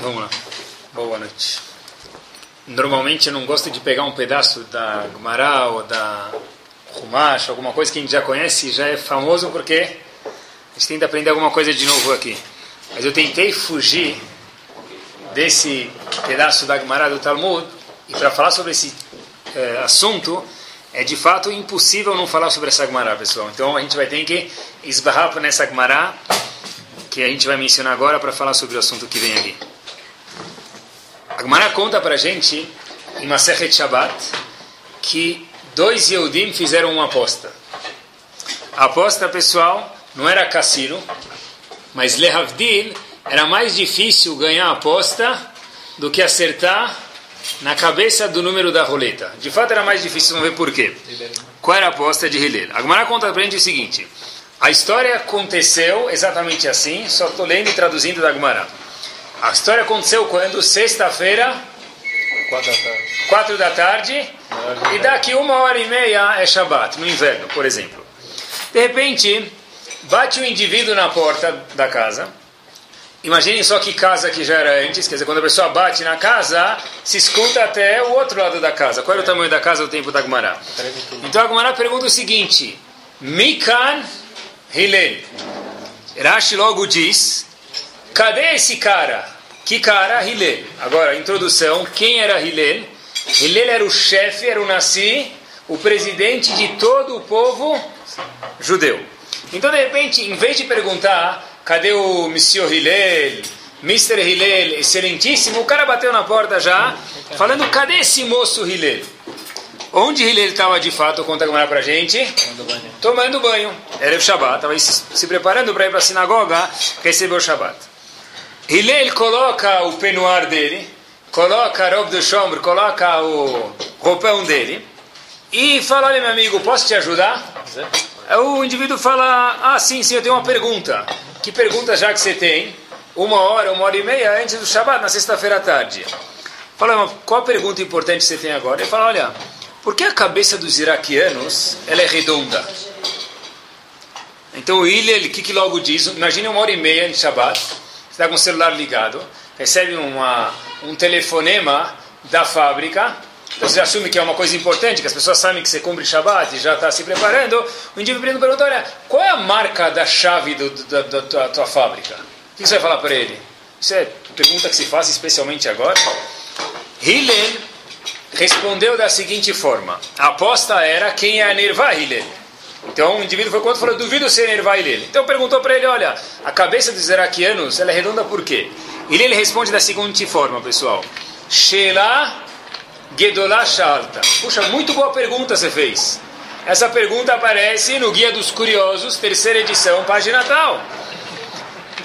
Vamos lá. Boa noite. Normalmente eu não gosto de pegar um pedaço da Gumará ou da Rumash, alguma coisa que a gente já conhece e já é famoso porque a gente tenta aprender alguma coisa de novo aqui. Mas eu tentei fugir desse pedaço da Gumará do Talmud e para falar sobre esse é, assunto é de fato impossível não falar sobre essa Gumará, pessoal. Então a gente vai ter que esbarrar nessa Gumará que a gente vai mencionar agora para falar sobre o assunto que vem aqui. A Gemara conta para gente, em Masechet Shabbat, que dois Yehudim fizeram uma aposta. A aposta, pessoal, não era cassino, mas Lehavdil era mais difícil ganhar a aposta do que acertar na cabeça do número da roleta. De fato, era mais difícil, vamos ver por quê. Qual era a aposta de Hillel? A Gemara conta para gente o seguinte. A história aconteceu exatamente assim, só estou lendo e traduzindo da Gemara. A história aconteceu quando? Sexta-feira, quatro da tarde, e daqui uma hora e meia é Shabat, no inverno, por exemplo. De repente, bate um indivíduo na porta da casa. Imaginem só que casa que já era antes, quer dizer, quando a pessoa bate na casa, se escuta até o outro lado da casa. Qual era o tamanho da casa no tempo da Gumará? Então a Gumará pergunta o seguinte: Mikan Hillel. Rashi logo diz: Cadê esse cara? Que cara? Hillel. Agora, introdução: quem era Hillel? Hillel era o chefe, era o Nassi, o presidente de todo o povo judeu. Então, de repente, em vez de perguntar: cadê o Monsieur Hillel? Mr. Hillel, excelentíssimo, o cara bateu na porta já, falando: cadê esse moço Hillel? Onde Hillel estava de fato, conta era para gente? Tomando banho. Tomando banho. Era o Shabbat, estava se, preparando para ir para a sinagoga, recebeu o Shabbat. Hillel coloca o penuar dele, coloca a roupa do chombre, coloca o roupão dele e fala, olha meu amigo, posso te ajudar? O indivíduo fala, ah sim, sim, eu tenho uma pergunta. Que pergunta já que você tem? Uma hora, uma hora e meia antes do Shabbat, na sexta-feira à tarde. Fala, qual a pergunta importante você tem agora? Ele fala, olha, por que a cabeça dos iraquianos ela é redonda? Então o Hillel, o que, que logo diz? Imagine uma hora e meia de Shabbat, você está com o celular ligado, recebe uma, um telefonema da fábrica, você assume que é uma coisa importante, que as pessoas sabem que você cumpre Shabbat e já está se preparando. O indivíduo pergunta, olha, qual é a marca da chave do, da, da, da tua fábrica? O que você vai falar para ele? Isso é pergunta que se faz especialmente agora. Hillel respondeu da seguinte forma: a aposta era quem ia enervar Hillel. Então o indivíduo foi quanto falou: duvido ser enervar Hillel. Então perguntou para ele: olha, a cabeça dos iraquianos ela é redonda por quê? E ele responde da seguinte forma, pessoal: Sheila Gedolá Shalta. Puxa, muito boa pergunta você fez. Essa pergunta aparece no Guia dos Curiosos, terceira edição, página tal.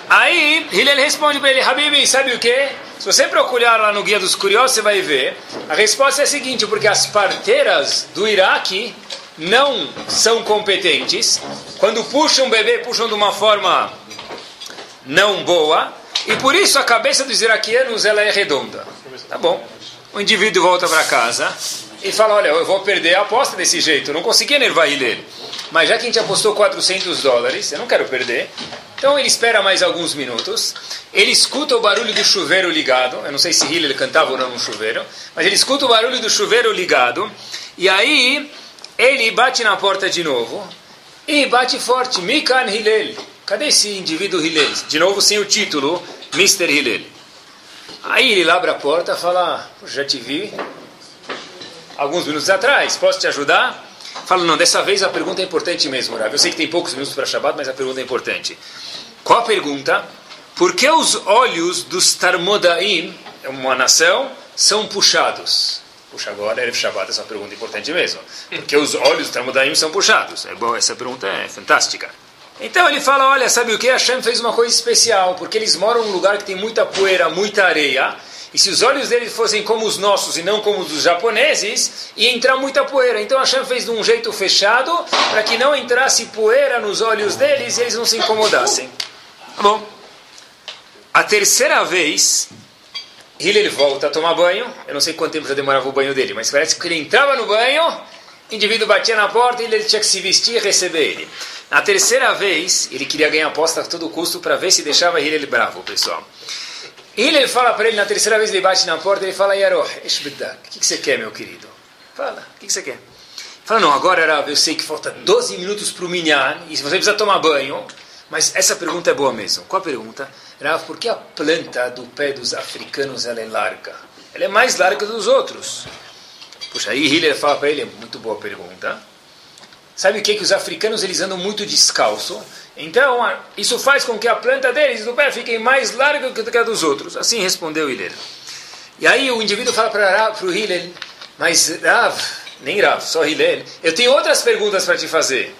Aí Hillel responde para ele: Habibi, sabe o que? Se você procurar lá no Guia dos Curiosos, você vai ver. A resposta é a seguinte: porque as parteiras do Iraque não são competentes. Quando puxam um bebê, puxam de uma forma não boa. E por isso a cabeça dos iraquianos ela é redonda. Tá bom. O indivíduo volta para casa e fala: Olha, eu vou perder a aposta desse jeito. Não consegui enervar ele. Mas já que a gente apostou 400 dólares, eu não quero perder. Então ele espera mais alguns minutos. Ele escuta o barulho do chuveiro ligado. Eu não sei se Hillel cantava ou não no chuveiro, mas ele escuta o barulho do chuveiro ligado. E aí ele bate na porta de novo e bate forte. Mikan Hillel. Cadê esse indivíduo Hillel? De novo sem o título, Mr. Hillel. Aí ele abre a porta e fala: Já te vi alguns minutos atrás, posso te ajudar? Fala, não, dessa vez a pergunta é importante mesmo, Rav. Eu sei que tem poucos minutos para Shabbat, mas a pergunta é importante. Qual a pergunta? Por que os olhos dos Tarmodaim, uma nação, são puxados? Puxa, agora é Shabbat, essa pergunta é importante mesmo. Porque os olhos dos Tarmodaim são puxados? É bom, essa pergunta é fantástica. Então ele fala, olha, sabe o que? Hashem fez uma coisa especial, porque eles moram num lugar que tem muita poeira, muita areia, e se os olhos deles fossem como os nossos e não como os dos japoneses, ia entrar muita poeira. Então Hashem fez de um jeito fechado para que não entrasse poeira nos olhos deles e eles não se incomodassem. Tá bom. A terceira vez, ele volta a tomar banho. Eu não sei quanto tempo já demorava o banho dele, mas parece que ele entrava no banho, o indivíduo batia na porta e ele tinha que se vestir e receber ele. Na terceira vez, ele queria ganhar aposta a todo custo para ver se deixava ele bravo, pessoal. E ele fala para ele, na terceira vez ele bate na porta, ele fala, Yaroh, o que, que você quer, meu querido? Fala, o que, que você quer? Fala, não, agora Rav, eu sei que falta 12 minutos para o minyan, e você precisa tomar banho, mas essa pergunta é boa mesmo. Qual a pergunta? Rav, por que a planta do pé dos africanos ela é larga? Ela é mais larga dos outros. Puxa, aí Hiller fala para ele, é muito boa pergunta. Sabe o que? Que os africanos eles andam muito descalço. Então, isso faz com que a planta deles do pé fique mais larga do que a dos outros. Assim respondeu Hiller. E aí o indivíduo fala para o Hiller, mas Rav, nem Rav, só Hiller, eu tenho outras perguntas para te fazer.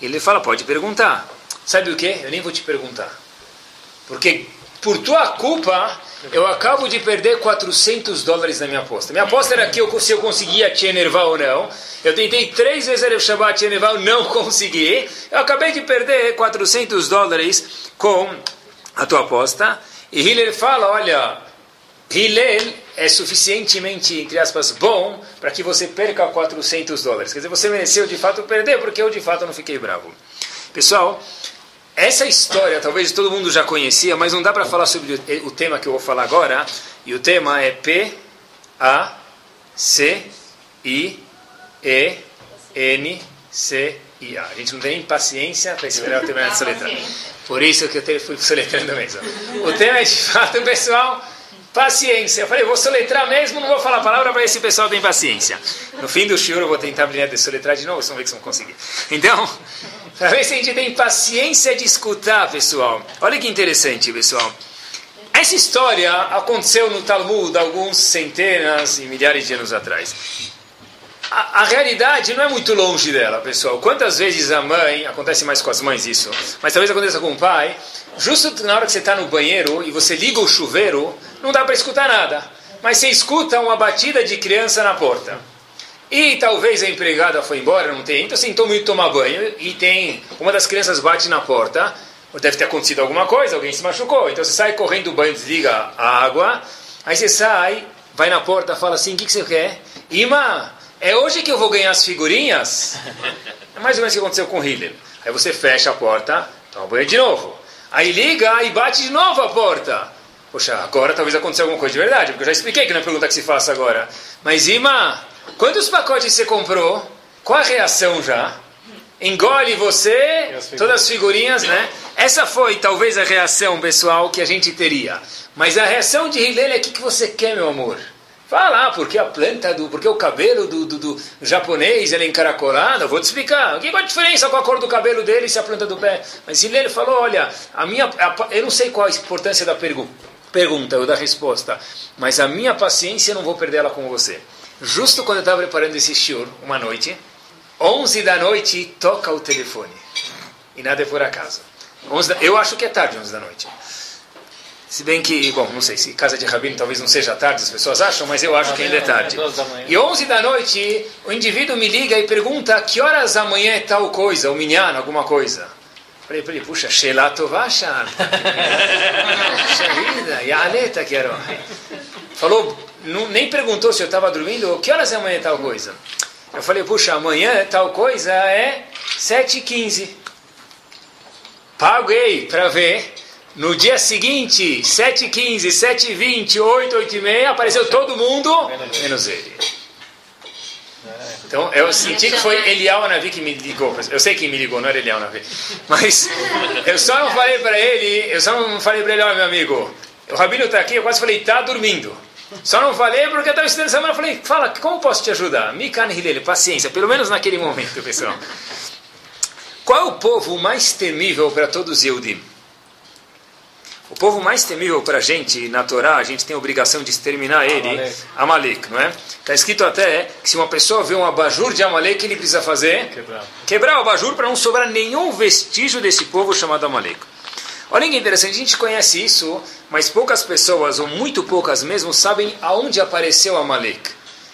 Ele fala, pode perguntar. Sabe o que? Eu nem vou te perguntar. Porque por tua culpa, eu acabo de perder 400 dólares na minha aposta. Minha aposta era que eu, se eu conseguia te enervar ou não. Eu tentei três vezes Erev Shabbat te enervar, não consegui. Eu acabei de perder 400 dólares com a tua aposta. E Hillel fala, olha, Hillel é suficientemente, entre aspas, bom para que você perca 400 dólares. Quer dizer, você mereceu de fato perder, porque eu de fato não fiquei bravo. Pessoal, essa história talvez todo mundo já conhecia, mas não dá para falar sobre o tema que eu vou falar agora. E o tema é P A C I E N C I A. A gente não tem nem paciência para esperar eu terminar essa letra. Por isso que eu fui soletrando mesmo. O tema é de fato, pessoal, paciência. Eu falei, vou soletrar mesmo, não vou falar a palavra para esse pessoal tem paciência. No fim do show eu vou tentar brilhar de soletrar de novo, vão ver que vocês vão conseguir. Então, para ver se a gente tem paciência de escutar, pessoal. Olha que interessante, pessoal. Essa história aconteceu no Talmud alguns centenas e milhares de anos atrás. A, a, realidade não é muito longe dela, pessoal. Quantas vezes a mãe, acontece mais com as mães isso, mas talvez aconteça com o pai, justo na hora que você está no banheiro e você liga o chuveiro, não dá para escutar nada. Mas você escuta uma batida de criança na porta. E talvez a empregada foi embora, não tem, então sentou muito tomar banho e tem uma das crianças bate na porta, deve ter acontecido alguma coisa, alguém se machucou. Então você sai correndo do banho, desliga a água, aí você sai, vai na porta, fala assim: o que, que você quer? Ima, é hoje que eu vou ganhar as figurinhas? É mais ou menos o que aconteceu com Hiller. Aí você fecha a porta, toma banho de novo. Aí liga e bate de novo a porta. Poxa, agora talvez aconteça alguma coisa de verdade, porque eu já expliquei que não é pergunta que se faça agora. Mas Ima, Quantos pacotes você comprou? Qual a reação já? Engole você, todas as figurinhas, né? Essa foi talvez a reação pessoal que a gente teria. Mas a reação de Hillel é o que, que você quer, meu amor? Fala, ah, porque a planta do, porque o cabelo do, do, do japonês ele é encaracolado, eu vou te explicar. Que qual a diferença com a cor do cabelo dele e a planta do pé? Mas Hillel falou, olha, a minha, a, eu não sei qual a importância da pergu pergunta ou da resposta, mas a minha paciência eu não vou perder ela com você. Justo quando eu estava preparando esse shiur, uma noite, 11 da noite, toca o telefone. E nada é por acaso. 11 da, eu acho que é tarde, 11 da noite. Se bem que, bom, não sei se casa de rabino talvez não seja tarde, as pessoas acham, mas eu acho que ainda é tarde. E 11 da noite, o indivíduo me liga e pergunta que horas amanhã é tal coisa, o minyan, alguma coisa. Falei para ele, puxa, Sheila Tovashan. Puxa vida, Yaleta quero. Falou não, nem perguntou se eu estava dormindo, que horas é amanhã tal coisa? Eu falei, puxa, amanhã tal coisa é 7h15. Paguei para ver. No dia seguinte, 7h15, 7h20, 8, 8h30, apareceu todo mundo, menos ele. Então, eu senti que foi Eliel Anavi que me ligou. Eu sei quem me ligou, não era Eliel Anavi. Mas eu só não falei para ele, eu só não falei para ele, olha meu amigo, o Rabino está aqui, eu quase falei, está dormindo. Só não falei porque eu estava estudando semana. Eu falei, fala, como posso te ajudar? Mikan Hilele, paciência, pelo menos naquele momento, pessoal. Qual é o povo mais temível para todos os Yehudim? O povo mais temível para a gente, na Torá, a gente tem a obrigação de exterminar ele, Amalek, Amalek não é? Está escrito até que se uma pessoa vê um abajur de Amalek, ele precisa fazer? Quebrar. Quebrar o abajur para não sobrar nenhum vestígio desse povo chamado Amalek. Olha que interessante, a gente conhece isso, mas poucas pessoas, ou muito poucas mesmo, sabem aonde apareceu Amalek.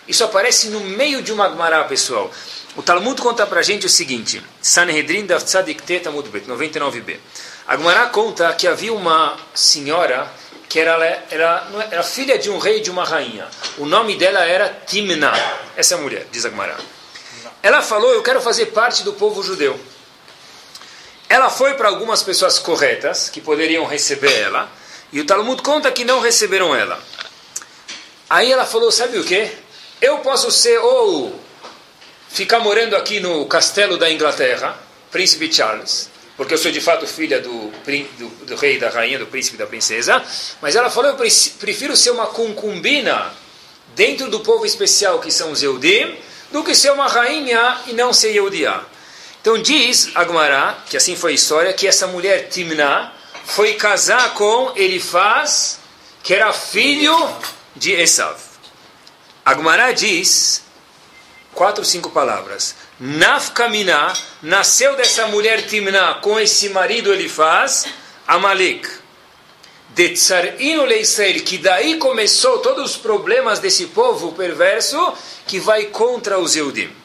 Isso aparece no meio de uma Gemara, pessoal. O Talmud conta pra gente o seguinte, Sanhedrin da Tzadik Tet Amud Bet, 99b. A conta que havia uma senhora que era, era, era filha de um rei e de uma rainha. O nome dela era Timna. Essa mulher, diz a. Ela falou, eu quero fazer parte do povo judeu. Ela foi para algumas pessoas corretas, que poderiam receber ela, E o Talmud conta que não receberam ela. Aí ela falou, sabe o que? Eu posso ser ou ficar morando aqui no castelo da Inglaterra, Príncipe Charles, porque eu sou de fato filha do, do, do rei, da rainha, do príncipe, da princesa, mas ela falou, eu prefiro ser uma concubina dentro do povo especial que são os Eudim, do que ser uma rainha e não ser Eudiá. Então diz Agmará, que assim foi a história, que essa mulher Timná foi casar com Elifaz, que era filho de Esav. Agmará diz quatro, cinco palavras. Nafkamina nasceu dessa mulher Timná com esse marido Elifaz, Amalek. De Tsarino Israel, que daí começou todos os problemas desse povo perverso que vai contra os Eudim.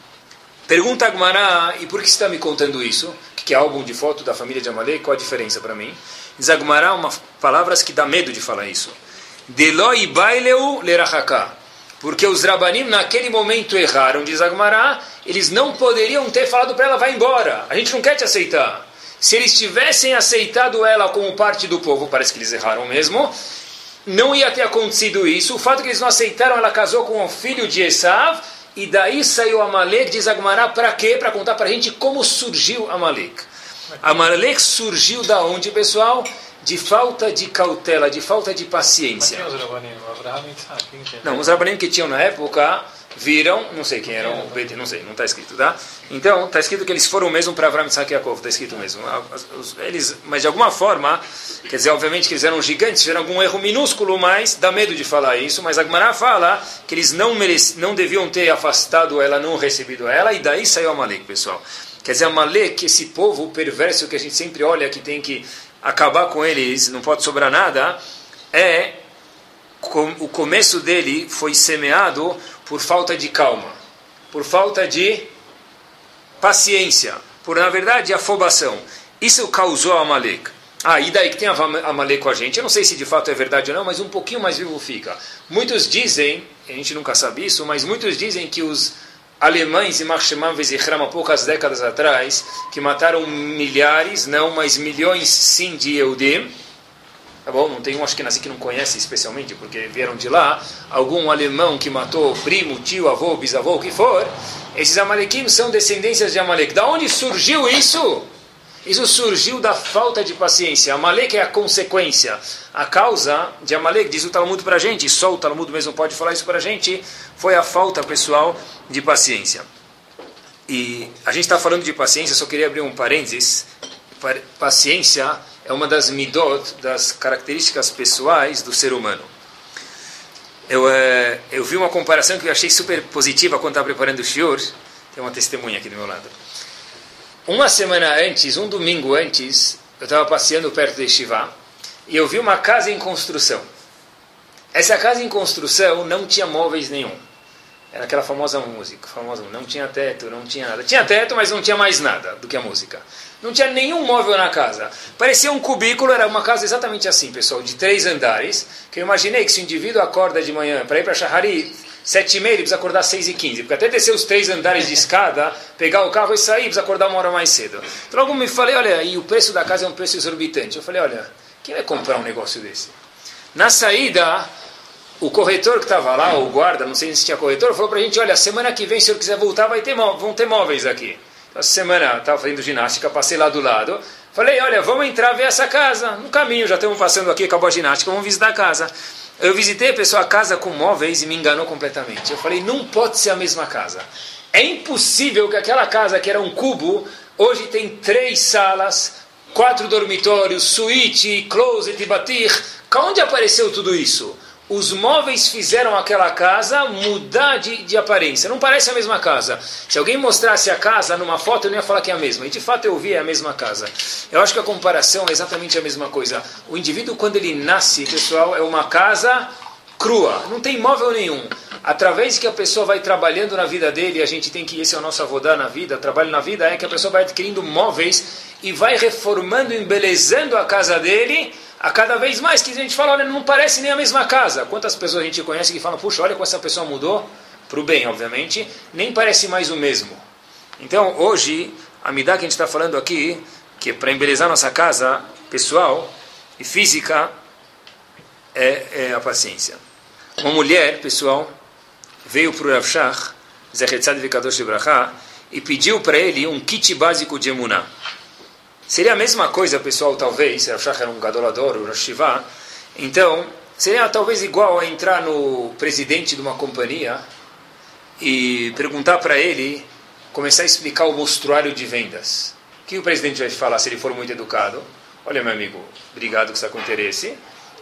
Pergunta Agmará, e por que está me contando isso? Que é álbum de foto da família de Amalek, qual a diferença para mim? Diz Agmará uma palavras que dá medo de falar isso. Deloi baileu lerachaka. Porque os Rabanim naquele momento erraram, diz Agmará, eles não poderiam ter falado para ela, vai embora, a gente não quer te aceitar. Se eles tivessem aceitado ela como parte do povo, parece que eles erraram mesmo, não ia ter acontecido isso. O fato que eles não aceitaram, ela casou com o filho de Esav, e daí saiu Amalek, diz Agmará, para quê? Para contar para a gente como surgiu Amalek. Amalek surgiu da onde, pessoal? de falta de cautela, de falta de paciência. Não, os rabanim que tinham na época viram, não sei quem eram, não sei, não está escrito, tá? Então, está escrito que eles foram mesmo para Avram Yitzhak Yaakov, está escrito mesmo. Eles, mas de alguma forma, quer dizer, obviamente que eles eram gigantes, fizeram algum erro minúsculo, mas dá medo de falar isso, mas Agmará fala que eles não, merec, não deviam ter afastado ela, não recebido ela, e daí saiu Amalek, pessoal. Quer dizer, Amalek, esse povo perverso que a gente sempre olha que tem que acabar com eles, não pode sobrar nada, é o começo dele foi semeado por falta de calma, por falta de paciência, por na verdade afobação. Isso causou a Amalek. Ah, e daí que tem a Amalek com a gente? Eu não sei se de fato é verdade ou não, mas um pouquinho mais vivo fica. Muitos dizem, a gente nunca sabe isso, mas muitos dizem que os alemães em Marshman Vezichram há poucas décadas atrás, que mataram milhares, não, mas milhões sim de Eudim. Tá bom? Não tem um acho que não conhece especialmente, porque vieram de lá. Algum alemão que matou primo, tio, avô, bisavô, o que for. Esses Amalequim são descendências de Amalek. Da onde surgiu isso? Isso surgiu da falta de paciência. Amalek é a consequência. A causa de Amalek, diz o Talmud para a gente, só o Talmud mesmo pode falar isso para a gente, foi a falta pessoal de paciência. E a gente está falando de paciência, só queria abrir um parênteses. Paciência é uma das midot, das características pessoais do ser humano. Eu, é, eu vi uma comparação que eu achei super positiva quando estava preparando o shiur. Tem uma testemunha aqui do meu lado. Uma semana antes, um domingo antes, eu estava passeando perto de Shiva e eu vi uma casa em construção. Essa casa em construção não tinha móveis nenhum. Era aquela famosa música, famosa, não tinha teto, não tinha nada. Tinha teto, mas não tinha mais nada do que a música. Não tinha nenhum móvel na casa. Parecia um cubículo, era uma casa exatamente assim, pessoal, de três andares. Que eu imaginei que se o indivíduo acorda de manhã para ir para Shahari, Sete e meia, ele precisa acordar seis e quinze. Porque até descer os três andares de escada, pegar o carro e sair, precisa acordar uma hora mais cedo. Então logo me falei, olha, e o preço da casa é um preço exorbitante. Eu falei, olha, quem vai comprar um negócio desse? Na saída, o corretor que estava lá, o guarda, não sei se tinha corretor, falou para a gente, olha, semana que vem, se o senhor quiser voltar, vai ter, vão ter móveis aqui. Essa semana, estava fazendo ginástica, passei lá do lado, falei, olha, vamos entrar ver essa casa. No caminho, já estamos passando aqui, acabou a ginástica, vamos visitar a casa. Eu visitei a pessoa a casa com móveis e me enganou completamente. Eu falei, não pode ser a mesma casa. É impossível que aquela casa que era um cubo, hoje tem três salas, quatro dormitórios, suíte, closet batir. Onde apareceu tudo isso? Os móveis fizeram aquela casa mudar de, de aparência. Não parece a mesma casa. Se alguém mostrasse a casa numa foto, eu não ia falar que é a mesma. E de fato eu vi é a mesma casa. Eu acho que a comparação é exatamente a mesma coisa. O indivíduo, quando ele nasce, pessoal, é uma casa crua. Não tem móvel nenhum. Através que a pessoa vai trabalhando na vida dele, a gente tem que, esse é o nosso avodá na vida, trabalho na vida, é que a pessoa vai adquirindo móveis e vai reformando, embelezando a casa dele a cada vez mais que a gente fala, olha, não parece nem a mesma casa. Quantas pessoas a gente conhece que falam, puxa, olha como essa pessoa mudou, para o bem, obviamente, nem parece mais o mesmo. Então, hoje, a midá que a gente está falando aqui, que é para embelezar nossa casa pessoal e física, é, é a paciência. Uma mulher, pessoal, veio para o Rav Shach, Zechetzad Vekadosh Ibrahá, e pediu para ele um kit básico de emuná. Seria a mesma coisa, pessoal, talvez, Rav era um gadolador, o Rosh então, seria talvez igual a entrar no presidente de uma companhia e perguntar para ele, começar a explicar o mostruário de vendas. O que o presidente vai falar se ele for muito educado? Olha, meu amigo, obrigado que está com interesse.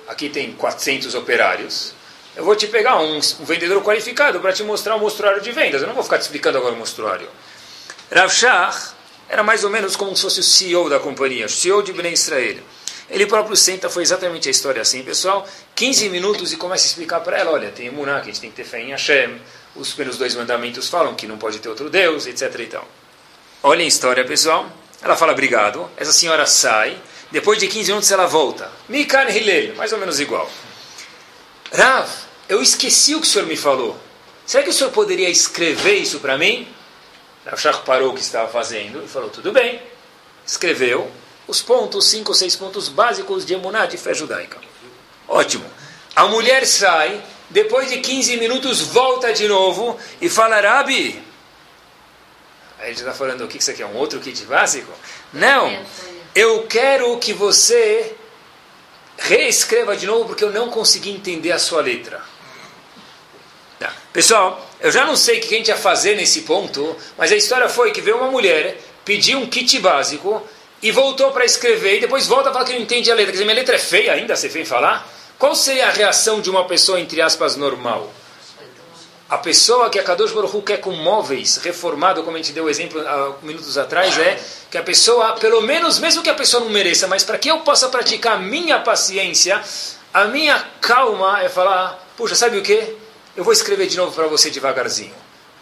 Aqui tem 400 operários. Eu vou te pegar um, um vendedor qualificado para te mostrar o mostruário de vendas. Eu não vou ficar te explicando agora o mostruário. Rav era mais ou menos como se fosse o CEO da companhia, o CEO de Bnei Israel. Ele próprio senta, foi exatamente a história assim, pessoal. 15 minutos e começa a explicar para ela: olha, tem Emuná, que a gente tem que ter fé em Hashem. Os primeiros dois mandamentos falam que não pode ter outro Deus, etc. E tal. Olha a história, pessoal. Ela fala obrigado. Essa senhora sai. Depois de 15 minutos ela volta. Mikan Hillel, mais ou menos igual. Rav, eu esqueci o que o senhor me falou. Será que o senhor poderia escrever isso para mim? Rav Shach parou o que estava fazendo e falou: tudo bem. Escreveu os pontos, cinco ou seis pontos básicos de emuná, de fé judaica. Ótimo. A mulher sai, depois de 15 minutos volta de novo e fala, Rabi, aí ele está falando, o que você quer, um outro kit básico? Não, eu quero que você reescreva de novo porque eu não consegui entender a sua letra. Tá. Pessoal, eu já não sei o que a gente ia fazer nesse ponto, mas a história foi que veio uma mulher, pediu um kit básico, e voltou para escrever e depois volta a falar que não entende a letra. Quer dizer, minha letra é feia ainda, você vem falar? Qual seria a reação de uma pessoa, entre aspas, normal? A pessoa que a Kadosh Baruch Hu quer com móveis, reformado, como a gente deu o exemplo há minutos atrás, é que a pessoa, pelo menos, mesmo que a pessoa não mereça, mas para que eu possa praticar a minha paciência, a minha calma é falar, puxa, sabe o que? Eu vou escrever de novo para você devagarzinho.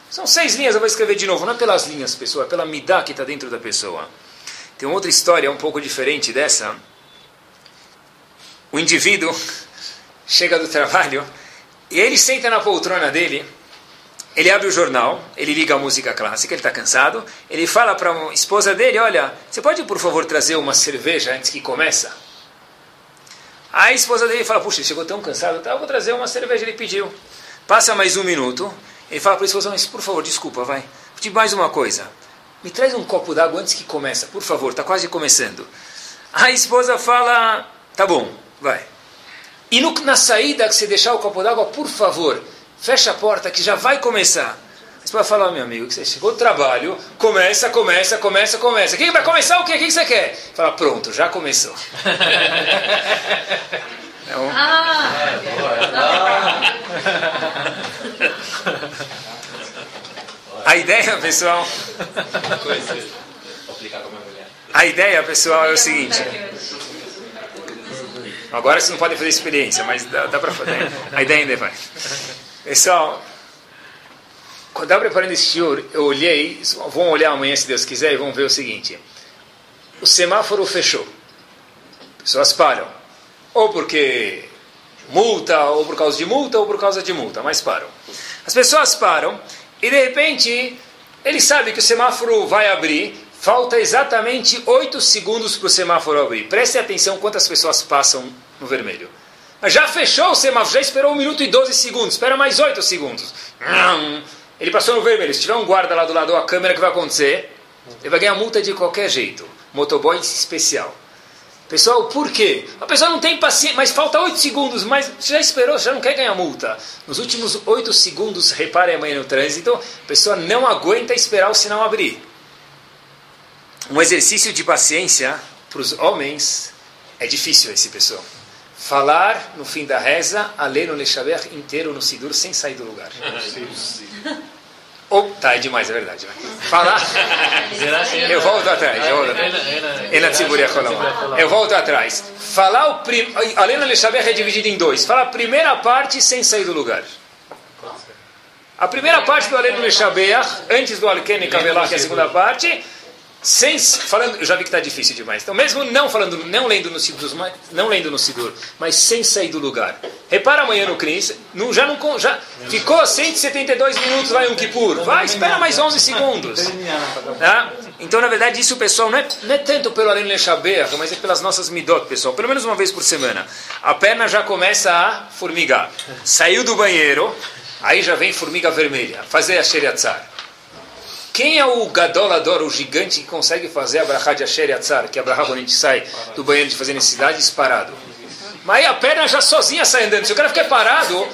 São seis linhas, eu vou escrever de novo. Não é pelas linhas, pessoa, é pela midá que está dentro da pessoa. Tem outra história um pouco diferente dessa. O indivíduo chega do trabalho e ele senta na poltrona dele, ele abre o jornal, ele liga a música clássica, ele está cansado, ele fala para a esposa dele, olha, você pode por favor trazer uma cerveja antes que começa? A esposa dele fala, puxa, chegou tão cansado, tá, vou trazer uma cerveja, ele pediu. Passa mais um minuto, ele fala para a esposa, mas por favor, desculpa, vai, te mais uma coisa. Me traz um copo d'água antes que começa, por favor, está quase começando. A esposa fala, tá bom, vai. E no, na saída que você deixar o copo d'água, por favor, fecha a porta que já vai começar. A esposa fala, meu amigo, que você chegou do trabalho, começa, começa, começa, começa. Quem vai começar o quê? O que você quer? Fala, pronto, já começou. Então, ah, a ideia, pessoal. A ideia, pessoal, é o seguinte. Agora vocês não podem fazer experiência, mas dá, dá para fazer. A ideia ainda vai. Pessoal, quando eu estava preparando esse shiur, eu olhei, vão olhar amanhã se Deus quiser e vão ver o seguinte. O semáforo fechou. Pessoas param. Ou porque multa, ou por causa de multa, ou por causa de multa, mas param. As pessoas param e de repente, ele sabe que o semáforo vai abrir, falta exatamente 8 segundos para o semáforo abrir. Preste atenção quantas pessoas passam no vermelho. Mas já fechou o semáforo, já esperou 1 minuto e 12 segundos, espera mais 8 segundos. Ele passou no vermelho. Se tiver um guarda lá do lado da câmera, o que vai acontecer? Ele vai ganhar multa de qualquer jeito. Motoboy especial. Pessoal, por quê? A pessoa não tem paciência, mas falta 8 segundos, mas já esperou, já não quer ganhar multa. Nos últimos 8 segundos, repare amanhã no trânsito, a pessoa não aguenta esperar o sinal abrir. Um exercício de paciência para os homens é difícil esse pessoal. Falar no fim da reza, a ler no Lechaber inteiro no Sidur sem sair do lugar. Ou, tá, é demais, é verdade. Falar. Eu volto atrás. Eu volto atrás. Eu volto atrás. Falar o prim... A Lena Lechabech é dividida em dois. Fala a primeira parte sem sair do lugar. A primeira parte do Aleno Lechabech, antes do Alken e Kavelach, que é a segunda parte, sem falando, eu já vi que está difícil demais. Então, mesmo não falando, não lendo no Sidur, não lendo no Sidur, mas sem sair do lugar. Repara amanhã no Cris, já não já ficou 172 minutos lá em um Kippur. Vai, espera mais 11 segundos. Tá? Então, na verdade, isso, pessoal, não é, não é tanto pelo Aren Lechaber, mas é pelas nossas midot, pessoal. Pelo menos uma vez por semana. A perna já começa a formigar. Saiu do banheiro, aí já vem formiga vermelha. Fazer a Sheriatzar. Quem é o gadolador, o gigante que consegue fazer a brachá de Asher Yatzar, que é a brachá quando a gente sai do banheiro de fazer necessidade, disparado? Mas aí a perna já sozinha sai andando. Se o cara ficar parado,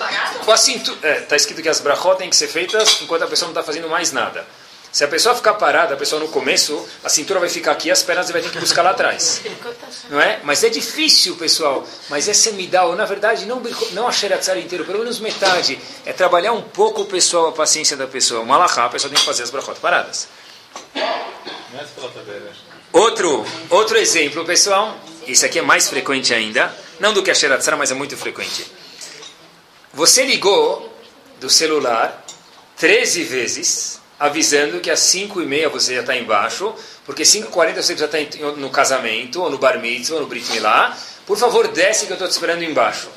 com a cintura... É, tá escrito que as brachot têm que ser feitas enquanto a pessoa não está fazendo mais nada. Se a pessoa ficar parada, a pessoa no começo, a cintura vai ficar aqui, as pernas vai ter que buscar lá atrás. Não é? Mas é difícil, pessoal. Mas é semidal. Na verdade, não, não a Sheratzar inteiro, pelo menos metade. É trabalhar um pouco pessoal, a paciência da pessoa. Uma alahá, a pessoa tem que fazer as brachot paradas. Outro, outro exemplo, pessoal. Isso aqui é mais frequente ainda. Não do que a Sheratzar, mas é muito frequente. Você ligou do celular 13 vezes avisando que às 5 e meia você já está embaixo, porque 5h40 você já está no casamento, ou no bar mitzvah, ou no brit milá. Por favor, desce que eu estou te esperando embaixo.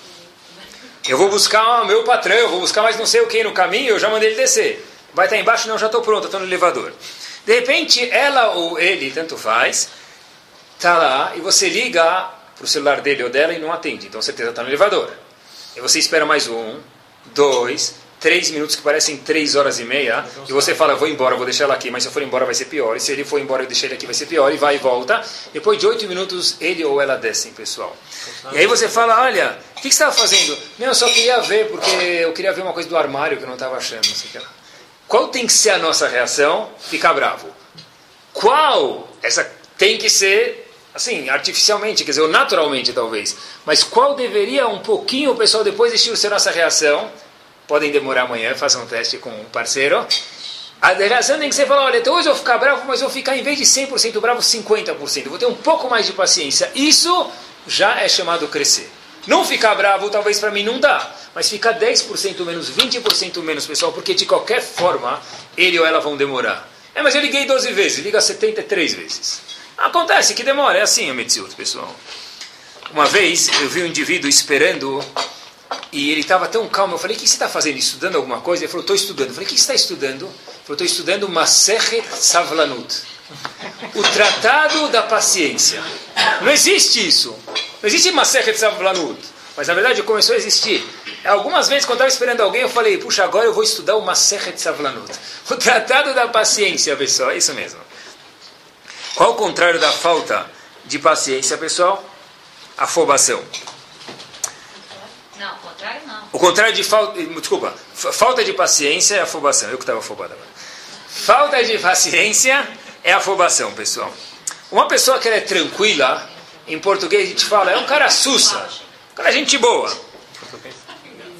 Eu vou buscar o meu patrão, eu vou buscar mais não sei o que no caminho, eu já mandei ele descer. Vai estar tá embaixo? Não, já estou pronto, estou no elevador. De repente, ela ou ele, tanto faz, está lá e você liga para o celular dele ou dela e não atende. Então, certeza está no elevador. E você espera mais um, dois, três minutos que parecem três horas e meia, e você fala, vou embora, vou deixar ela aqui, mas se eu for embora vai ser pior, e se ele for embora eu deixei ele aqui vai ser pior, e vai e volta. Depois de oito minutos, ele ou ela descem, pessoal. E aí você fala, olha, o que, que você estava fazendo? Não, eu só queria ver, porque eu queria ver uma coisa do armário que eu não estava achando, não sei o que lá. Qual tem que ser a nossa reação? Ficar bravo. Qual? Essa tem que ser assim, artificialmente, quer dizer, ou naturalmente talvez. Mas qual deveria um pouquinho pessoal depois de ser nossa reação? Podem demorar amanhã, façam um teste com um parceiro. A reação tem que ser falar, olha, então hoje eu vou ficar bravo, mas eu vou ficar, em vez de 100% bravo, 50%. vou ter um pouco mais de paciência. Isso já é chamado crescer. Não ficar bravo, talvez para mim não dá. Mas ficar 10% menos, 20% menos, pessoal, porque de qualquer forma, ele ou ela vão demorar. É, mas eu liguei 12 vezes, liga 73 vezes. Acontece que demora, é assim a pessoal. Uma vez eu vi um indivíduo esperando e ele estava tão calmo. Eu falei: O que você está fazendo? Estudando alguma coisa? Ele falou: Estou estudando. Eu falei: O que você está estudando? Ele falou: Estou estudando Masechet Savlanut o Tratado da Paciência. Não existe isso. Não existe Masechet Savlanut. Mas na verdade começou a existir. Algumas vezes, quando estava esperando alguém, eu falei: Puxa, agora eu vou estudar o Masechet Savlanut. O Tratado da Paciência, pessoal. É isso mesmo. Qual o contrário da falta de paciência, pessoal? Afobação. O contrário de falta. Desculpa. Falta de paciência é afobação. Eu que estava afobado agora. Falta de paciência é afobação, pessoal. Uma pessoa que é tranquila, em português a gente fala, é um cara sussa. Um cara gente boa.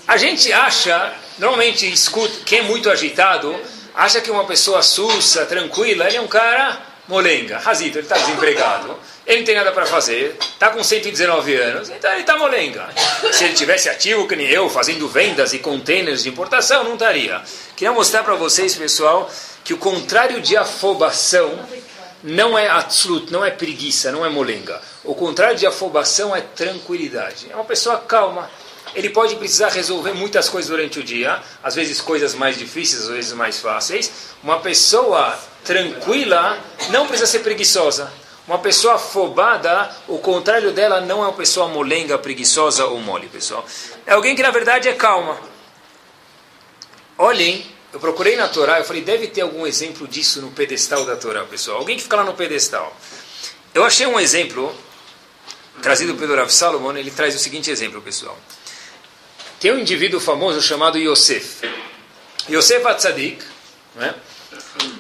A gente acha, normalmente escuta, quem é muito agitado, acha que uma pessoa sussa, tranquila, ele é um cara molenga. Razito, ele está desempregado ele não tem nada para fazer, está com 119 anos, então ele está molenga. Se ele tivesse ativo, que nem eu, fazendo vendas e containers de importação, não estaria. Queria mostrar para vocês, pessoal, que o contrário de afobação não é absoluto, não é preguiça, não é molenga. O contrário de afobação é tranquilidade. É uma pessoa calma. Ele pode precisar resolver muitas coisas durante o dia, às vezes coisas mais difíceis, às vezes mais fáceis. Uma pessoa tranquila não precisa ser preguiçosa. Uma pessoa afobada, o contrário dela não é uma pessoa molenga, preguiçosa ou mole, pessoal. É alguém que na verdade é calma. Olhem, eu procurei na Torá, eu falei, deve ter algum exemplo disso no pedestal da Torá, pessoal. Alguém que fica lá no pedestal. Eu achei um exemplo, trazido pelo Rav Salomon, ele traz o seguinte exemplo, pessoal. Tem um indivíduo famoso chamado Yosef. Yosef Atzadik, né?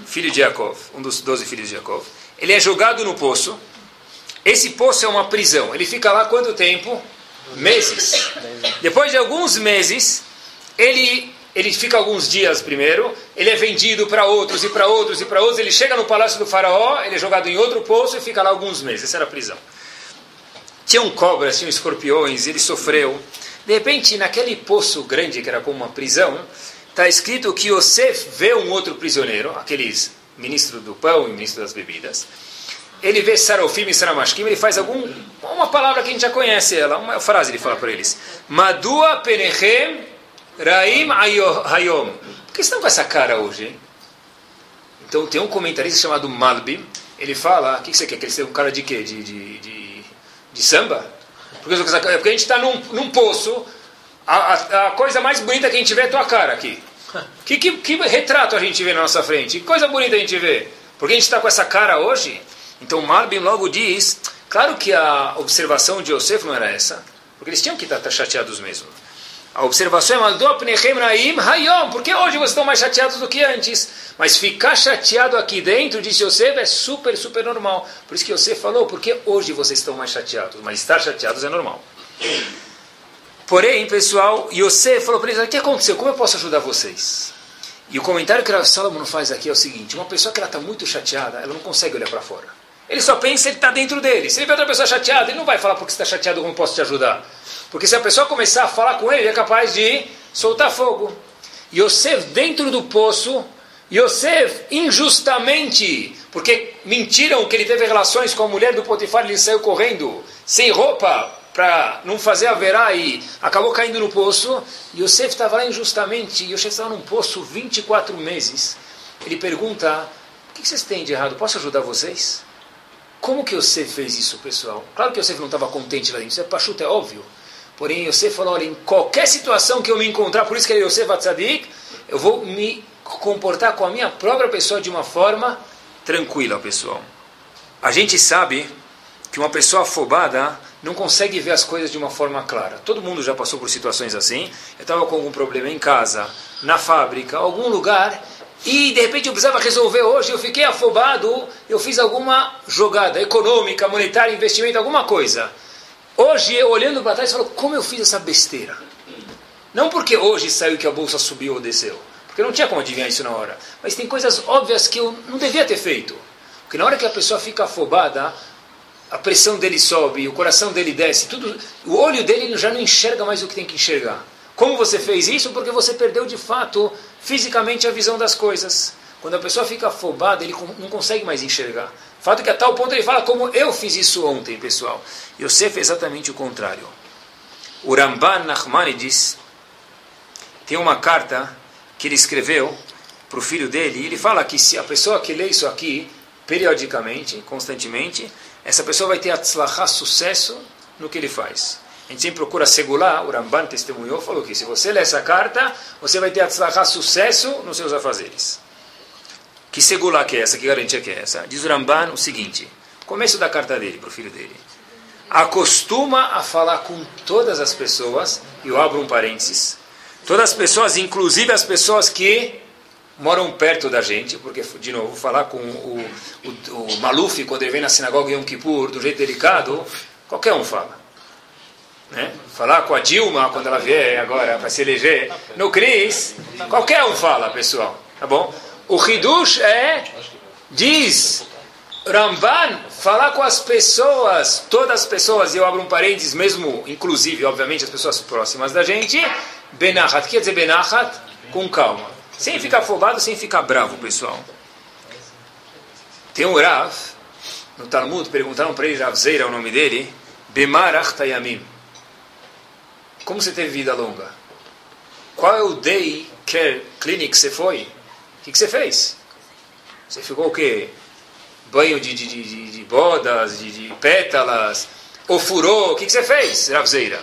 filho de Yaakov, um dos doze filhos de Yaakov ele é jogado no poço. Esse poço é uma prisão. Ele fica lá quanto tempo? Meses. Depois de alguns meses, ele, ele fica alguns dias primeiro, ele é vendido para outros e para outros e para outros. Ele chega no palácio do faraó, ele é jogado em outro poço e fica lá alguns meses. Essa era a prisão. Tinham cobras, tinham escorpiões, ele sofreu. De repente, naquele poço grande que era como uma prisão, está escrito que Yosef vê um outro prisioneiro, aqueles ministro do pão e ministro das bebidas. ele vê Sarofim e Saramashkim, ele faz algum, uma palavra que a gente já conhece ela, uma frase ele fala para eles. Madua penechem raim hayom. Por que estão com essa cara hoje? Hein? Então tem um comentarista chamado Malbim, ele fala, o que você quer? Que eles um cara de quê? De, de, de, de samba? Porque, porque a gente está num, num poço, a, a, a, coisa mais bonita que a gente vê é a tua cara aqui. Que, que, que retrato a gente vê na nossa frente? Que coisa bonita a gente vê? Porque a gente está com essa cara hoje? Então Malbim logo diz, claro que a observação de Yosef não era essa, porque eles tinham que estar chateados mesmo. A observação é Hayom, porque hoje vocês estão mais chateados do que antes. Mas ficar chateado aqui dentro, disse Yosef, é super, super normal. Por isso que Yosef falou, porque hoje vocês estão mais chateados. Mas estar chateados é normal. Porém, pessoal, Yosef falou para eles, o que aconteceu? Como eu posso ajudar vocês? E o comentário que o Salomão faz aqui é o seguinte, uma pessoa que está muito chateada, ela não consegue olhar para fora. Ele só pensa ele está dentro dele. Se ele vê outra pessoa chateada, ele não vai falar porque está chateado, como posso te ajudar. Porque se a pessoa começar a falar com ele, ele é capaz de soltar fogo. Yosef dentro do poço, Yosef injustamente, porque mentiram que ele teve relações com a mulher do Potifar, ele saiu correndo, sem roupa, para não fazer a verá e acabou caindo no poço. Yosef estava lá injustamente, Yosef estava num poço 24 meses. Ele pergunta, o que vocês têm de errado? Posso ajudar vocês? Como que Yosef fez isso, pessoal? Claro que Yosef não estava contente lá dentro, isso é pachuta, é óbvio. Porém, Yosef falou, olha, em qualquer situação que eu me encontrar, por isso que é Yosef Atzadik, eu vou me comportar com a minha própria pessoa de uma forma tranquila, pessoal. A gente sabe que uma pessoa afobada não consegue ver as coisas de uma forma clara. Todo mundo já passou por situações assim. Eu estava com algum problema em casa, na fábrica, algum lugar, e de repente eu precisava resolver hoje, eu fiquei afobado, eu fiz alguma jogada econômica, monetária, investimento, alguma coisa. Hoje, eu olhando para trás, falo, como eu fiz essa besteira? Não porque hoje saiu que a bolsa subiu ou desceu, porque eu não tinha como adivinhar isso na hora. Mas tem coisas óbvias que eu não devia ter feito. Porque na hora que a pessoa fica afobada, a pressão dele sobe, o coração dele desce, tudo, o olho dele já não enxerga mais o que tem que enxergar. Como você fez isso? Porque você perdeu de fato, fisicamente, a visão das coisas. Quando a pessoa fica afobada, ele não consegue mais enxergar. Fato é que a tal ponto ele fala como eu fiz isso ontem, pessoal. Yosef fez exatamente o contrário. O Ramban Nachmanides tem uma carta que ele escreveu para o filho dele, e ele fala que se a pessoa que lê isso aqui, periodicamente, constantemente, essa pessoa vai ter atzlachá, sucesso no que ele faz. A gente sempre procura segurar, o Ramban testemunhou, falou que se você lê essa carta, você vai ter atzlachá, sucesso nos seus afazeres. Que segula que é essa? Que garantia que é essa? Diz o Ramban o seguinte, começo da carta dele, para o filho dele. Acostuma a falar com todas as pessoas, e eu abro um parênteses, todas as pessoas, inclusive as pessoas que moram perto da gente, porque, de novo, falar com o, o, o Maluf, quando ele vem na sinagoga em Yom Kippur, do jeito delicado, qualquer um fala. Né? Falar com a Dilma, quando ela vier agora para se eleger, no Cris, qualquer um fala, pessoal. Tá bom? O Hidush é, diz Ramban, falar com as pessoas, todas as pessoas, e eu abro um parênteses, mesmo, inclusive, obviamente, as pessoas próximas da gente, Benachat, quer dizer Benachat? Com calma. Sem ficar afobado, sem ficar bravo, pessoal. Tem um Rav, no Talmud, perguntaram para ele, Rav Zeira, é o nome dele, Bemarach Tayamim. Como você teve vida longa? Qual é o day care clinic que você foi? O que, que você fez? Você ficou o quê? Banho de, de, de, de bodas, de, de, pétalas, ofurou, o que, que você fez, Ravzeira?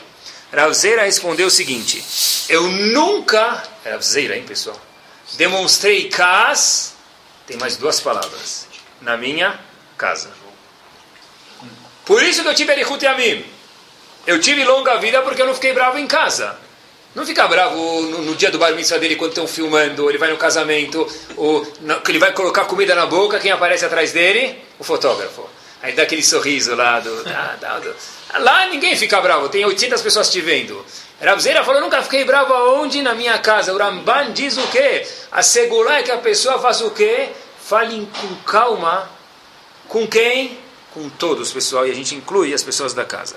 Ravzeira respondeu o seguinte, eu nunca, Ravzeira, hein pessoal, demonstrei cas, tem mais duas palavras, na minha casa. Por isso que eu tive Erihut Yamim. Eu tive longa vida porque eu não fiquei bravo em casa. Não fica bravo no, no, dia do bar mitzvah dele quando estão filmando, ele vai no casamento, ou que ele vai colocar comida na boca, quem aparece atrás dele? O fotógrafo. Aí dá aquele sorriso lá do, da, da, do Lá ninguém fica bravo, tem 800 pessoas te vendo. Rabzeira falou, nunca fiquei bravo aonde? Na minha casa. O Ramban diz o quê? Assegurar que a pessoa faz o quê? Fale com calma. Com quem? Com todos, pessoal. E a gente inclui as pessoas da casa.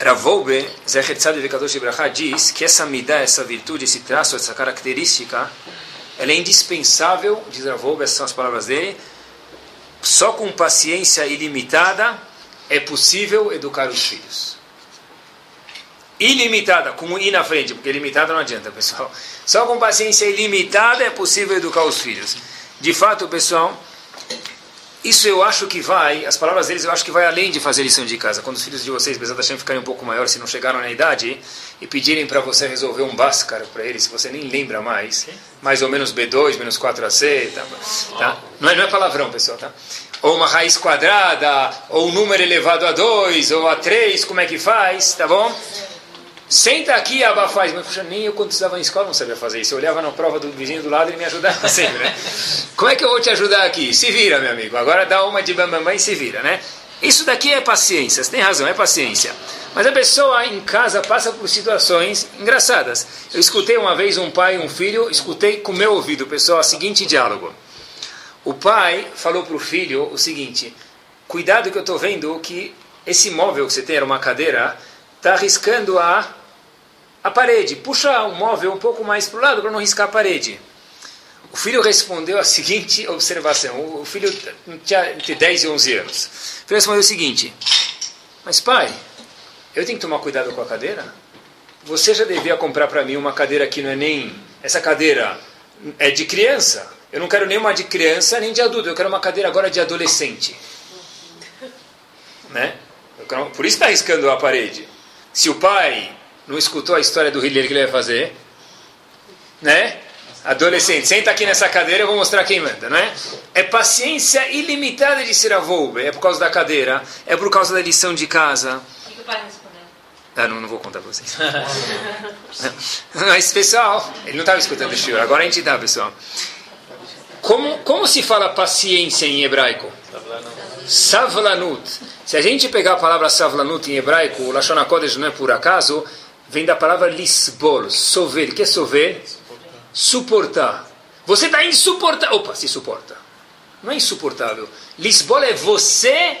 Ravoube, Zecher Tzad Kadosh Ibrahá, diz que essa midá, essa virtude, esse traço, essa característica, ela é indispensável, diz Ravoube, essas são as palavras dele, só com paciência ilimitada é possível educar os filhos. Ilimitada, com i na frente, porque ilimitada não adianta, pessoal. Só com paciência ilimitada é possível educar os filhos. De fato, pessoal, isso eu acho que vai, as palavras deles eu acho que vai além de fazer lição de casa. Quando os filhos de vocês, apesar da ficarem um pouco maiores, se não chegaram na idade, e pedirem para você resolver um báscara para eles, se você nem lembra mais, mais ou menos B2, menos 4AC, tá? tá? Não, é, não é palavrão, pessoal, tá? Ou uma raiz quadrada, ou um número elevado a 2, ou a 3, como é que faz, tá bom? Senta aqui e faz. Mas, puxa, nem eu quando estava em escola não sabia fazer isso. Eu olhava na prova do vizinho do lado e ele me ajudava sempre, né? Como é que eu vou te ajudar aqui? Se vira, meu amigo. Agora dá uma de bambambam e se vira, né? Isso daqui é paciência. Você tem razão, é paciência. Mas a pessoa em casa passa por situações engraçadas. Eu escutei uma vez um pai e um filho, escutei com meu ouvido, pessoal, o seguinte diálogo. O pai falou para o filho o seguinte: Cuidado que eu estou vendo que esse móvel que você tem era uma cadeira, está arriscando a a parede, puxa o móvel um pouco mais para o lado para não riscar a parede. O filho respondeu a seguinte observação. O filho tinha entre 10 e 11 anos. O filho respondeu o seguinte: Mas pai, eu tenho que tomar cuidado com a cadeira? Você já devia comprar para mim uma cadeira que não é nem. Essa cadeira é de criança. Eu não quero nem uma de criança nem de adulto. Eu quero uma cadeira agora de adolescente. Né? Quero... Por isso está riscando a parede. Se o pai não escutou a história do Hitler que ele vai fazer? Né? Adolescente, senta aqui nessa cadeira, eu vou mostrar quem manda, não é? É paciência ilimitada de ser avô, é por causa da cadeira, é por causa da lição de casa. O que, o pai respondeu? Ah, não, não vou contar para vocês. Mas, pessoal, ele não estava escutando o shiur, agora a gente dá, pessoal. Como, como se fala paciência em hebraico? Savlanut. Se a gente pegar a palavra savlanut em hebraico, o Lashon HaKodesh não é por acaso, vem da palavra lisbol, sover. O que é sover? Suportar. Você está insuportável. Opa, se suporta. Não é insuportável. Lisbol é você,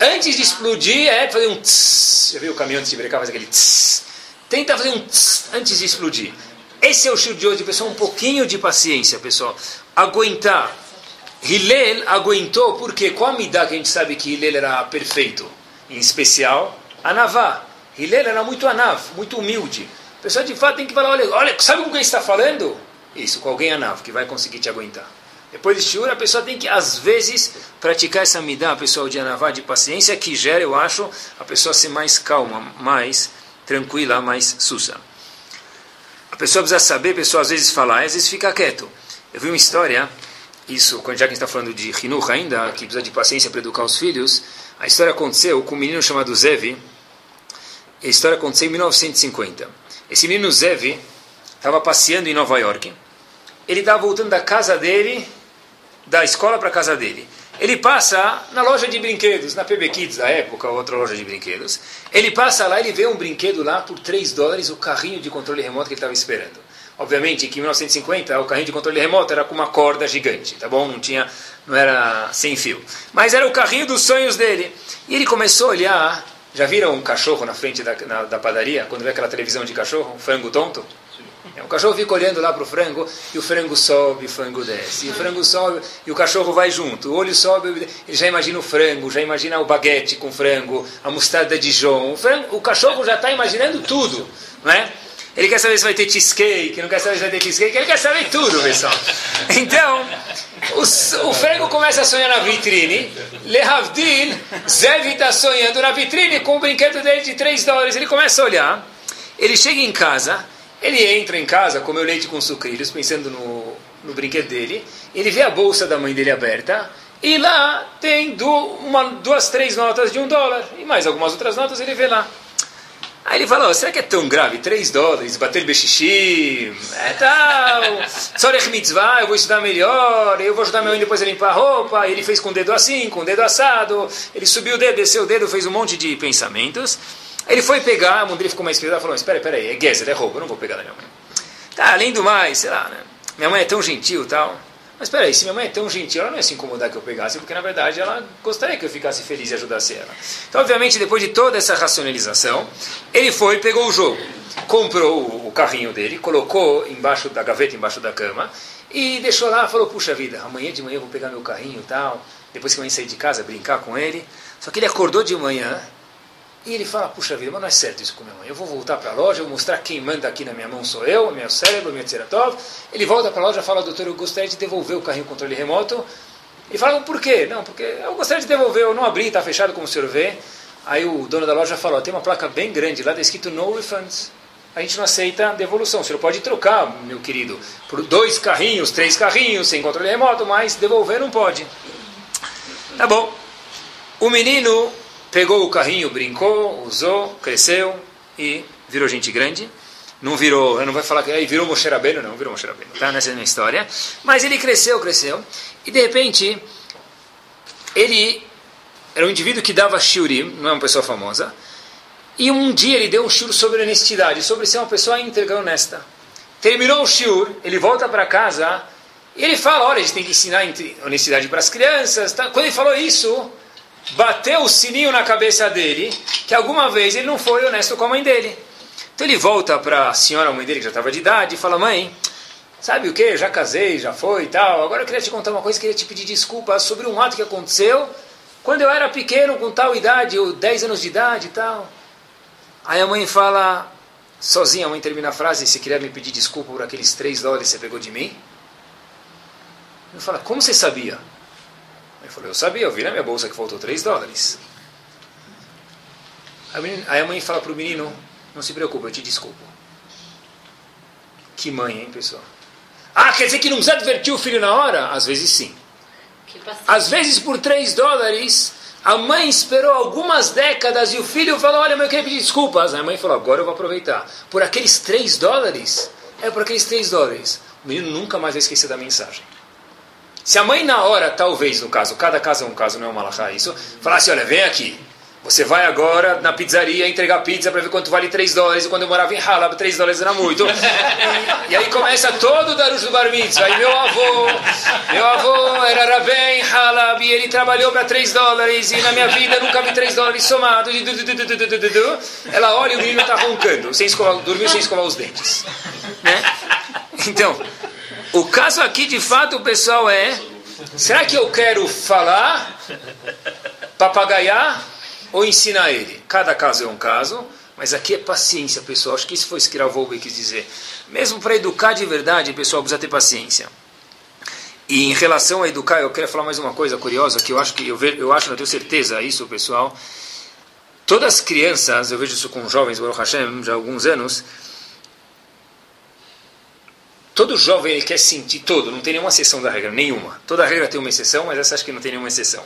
antes de explodir, é fazer um tss. Já viu o caminhão de se brecar, faz aquele tss. Tenta fazer um tss antes de explodir. Esse é o estilo de hoje, pessoal. Um pouquinho de paciência, pessoal. Aguentar. Hillel aguentou, porque qual a midá que a gente sabe que Hillel era perfeito? Em especial, Anavá. Hillel era muito anav, muito humilde. A pessoa de fato tem que falar, olha, olha sabe com quem está falando? Isso, com alguém anav, que vai conseguir te aguentar. Depois de shiur, a pessoa tem que, às vezes, praticar essa midá, pessoal, de anavá, de paciência, que gera, eu acho, a pessoa ser mais calma, mais tranquila, mais sussa. A pessoa precisa saber, a pessoa às vezes falar, às vezes fica quieto. Eu vi uma história, isso, já que está falando de Hinuch ainda, que precisa de paciência para educar os filhos, a história aconteceu com um menino chamado Zevi, a história aconteceu em 1950. Esse menino Zev estava passeando em Nova York. Ele estava voltando da casa dele, da escola para a casa dele. Ele passa na loja de brinquedos, na PB Kids da época, outra loja de brinquedos. Ele passa lá, ele vê um brinquedo lá por 3 dólares, o carrinho de controle remoto que ele estava esperando. Obviamente que em 1950 o carrinho de controle remoto era com uma corda gigante, tá bom? Não tinha, não era sem fio. Mas era o carrinho dos sonhos dele. E ele começou a olhar já viram um cachorro na frente da, na, da padaria, quando vê aquela televisão de cachorro, um frango tonto? É, o cachorro fica olhando lá para o frango e o frango sobe, o frango desce. E o frango sobe e o cachorro vai junto. O olho sobe, ele já imagina o frango, já imagina o baguete com frango, a mostarda de João. O, frango, o cachorro já está imaginando tudo, não é? Ele quer saber se vai ter cheesecake, não quer saber se vai ter cheesecake, ele quer saber tudo, pessoal. Então, o, o frango começa a sonhar na vitrine. Le Havdil, Zev está sonhando na vitrine com o brinquedo dele de 3 dólares. Ele começa a olhar, ele chega em casa, ele entra em casa, comeu leite com sucrilhos, pensando no, no brinquedo dele. Ele vê a bolsa da mãe dele aberta. E lá tem uma, duas, três notas de um dólar. E mais algumas outras notas ele vê lá. Aí ele falou, será que é tão grave? 3 dólares, bater bexixi, é tal, tzorech mitzvah, eu vou estudar melhor, eu vou ajudar meu mãe depois a limpar a roupa, ele fez com o dedo assim, com o dedo assado, ele subiu o dedo, desceu o dedo, fez um monte de pensamentos. Ele foi pegar, a dele ficou mais pesada e falou, espera, espera aí, é gezer, é roubo, eu não vou pegar da minha mãe. Tá, além do mais, sei lá, né? minha mãe é tão gentil tal. Mas espera aí, se minha mãe é tão gentil, ela não ia se incomodar que eu pegasse, porque na verdade ela gostaria que eu ficasse feliz e ajudasse ela. Então, obviamente, depois de toda essa racionalização, ele foi, pegou o jogo, comprou o carrinho dele, colocou embaixo da gaveta, embaixo da cama, e deixou lá, falou, puxa vida, amanhã de manhã eu vou pegar meu carrinho e tal, depois que a mãe sair de casa, brincar com ele. Só que ele acordou de manhã e ele fala, puxa vida, mas não é certo isso com minha mãe. Eu vou voltar para a loja, vou mostrar quem manda aqui na minha mão sou eu, meu cérebro, meu tzeratov. Ele volta para a loja e fala, doutor, eu gostaria de devolver o carrinho controle remoto. Ele fala, por quê? Não, porque eu gostaria de devolver, eu não abri, está fechado como o senhor vê. Aí o dono da loja falou, tem uma placa bem grande lá, está escrito no refunds. A gente não aceita devolução. O senhor pode trocar, meu querido, por dois carrinhos, três carrinhos, sem controle remoto, mas devolver não pode. Tá bom. O menino pegou o carrinho, brincou, usou, cresceu e virou gente grande. Não virou, eu não vou falar que aí virou Moshe Rabbeinu, não, virou Moshe Rabbeinu, tá? Nessa é minha história. Mas ele cresceu, cresceu. E de repente, ele era um indivíduo que dava shiurim, não é uma pessoa famosa. E um dia ele deu um shiur sobre honestidade, sobre ser uma pessoa íntegra, honesta. Terminou o shiur, ele volta para casa e ele fala, olha, a gente tem que ensinar honestidade para as crianças. Tá? Quando ele falou isso, bateu o sininho na cabeça dele, que alguma vez ele não foi honesto com a mãe dele. Então ele volta para a senhora, a mãe dele, que já estava de idade, e fala: Mãe, sabe o que? Já casei, já foi e tal. Agora eu queria te contar uma coisa, queria te pedir desculpas sobre um ato que aconteceu quando eu era pequeno, com tal idade, ou 10 anos de idade e tal. Aí a mãe fala, sozinha, a mãe termina a frase: Se queria me pedir desculpa por aqueles 3 dólares que você pegou de mim. Ele fala: Como você sabia? Ele falou, eu sabia, eu vi na minha bolsa que faltou 3 dólares. Aí a mãe fala para o menino, não se preocupe, eu te desculpo. Que mãe, hein, pessoal? Ah, quer dizer que não precisa advertir o filho na hora? Às vezes sim. Às vezes por 3 dólares, a mãe esperou algumas décadas e o filho falou, olha, eu queria pedir desculpas. Aí a mãe falou, agora eu vou aproveitar. Por aqueles 3 dólares? É por aqueles 3 dólares. O menino nunca mais vai esquecer da mensagem. Se a mãe na hora, talvez, no caso, cada caso é um caso, não é um malachá isso, falasse, olha, vem aqui, você vai agora na pizzaria entregar pizza para ver quanto vale 3 dólares. E quando eu morava em Halab, 3 dólares era muito. E, aí começa todo o darush do bar mitzvah. Aí meu avô, meu avô era Rabé em Halab e ele trabalhou para 3 dólares. E na minha vida nunca vi 3 dólares somados. Ela olha e o menino está roncando, sem escovar, dormiu sem escovar os dentes. Né? Então, o caso aqui, de fato, o pessoal é: será que eu quero falar, papagaiar ou ensinar ele? Cada caso é um caso, mas aqui é paciência, pessoal. Acho que isso foi isso que Ravolbe quis dizer. Mesmo para educar de verdade, pessoal, precisa ter paciência. E em relação a educar, eu quero falar mais uma coisa curiosa que eu acho que eu, vejo, eu acho, não tenho certeza isso, pessoal. Todas as crianças, eu vejo isso com jovens, Baruch Hashem, já há alguns anos, Todo jovem ele quer sentir, todo, não tem nenhuma exceção da regra, nenhuma. Toda regra tem uma exceção, mas essa acho que não tem nenhuma exceção.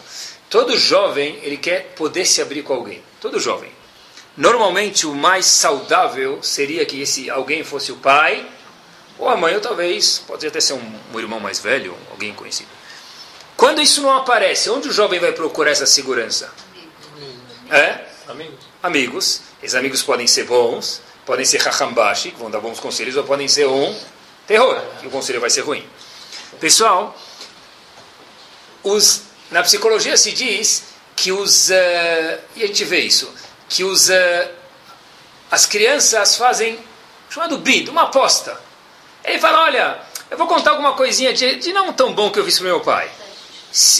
Todo jovem ele quer poder se abrir com alguém. Todo jovem. Normalmente o mais saudável seria que esse alguém fosse o pai, ou a mãe, ou talvez, pode até ser um, um irmão mais velho, alguém conhecido. Quando isso não aparece, onde o jovem vai procurar essa segurança? É? Amigos. Amigos. Esses amigos podem ser bons, podem ser hachambashi, que vão dar bons conselhos, ou podem ser um terror, e o conselho vai ser ruim. Pessoal, os, na psicologia se diz que os. Uh, e a gente vê isso, que os, uh, as crianças fazem, chamado bid, uma aposta. Ele fala: olha, eu vou contar alguma coisinha de, de não tão bom que eu fiz para meu pai.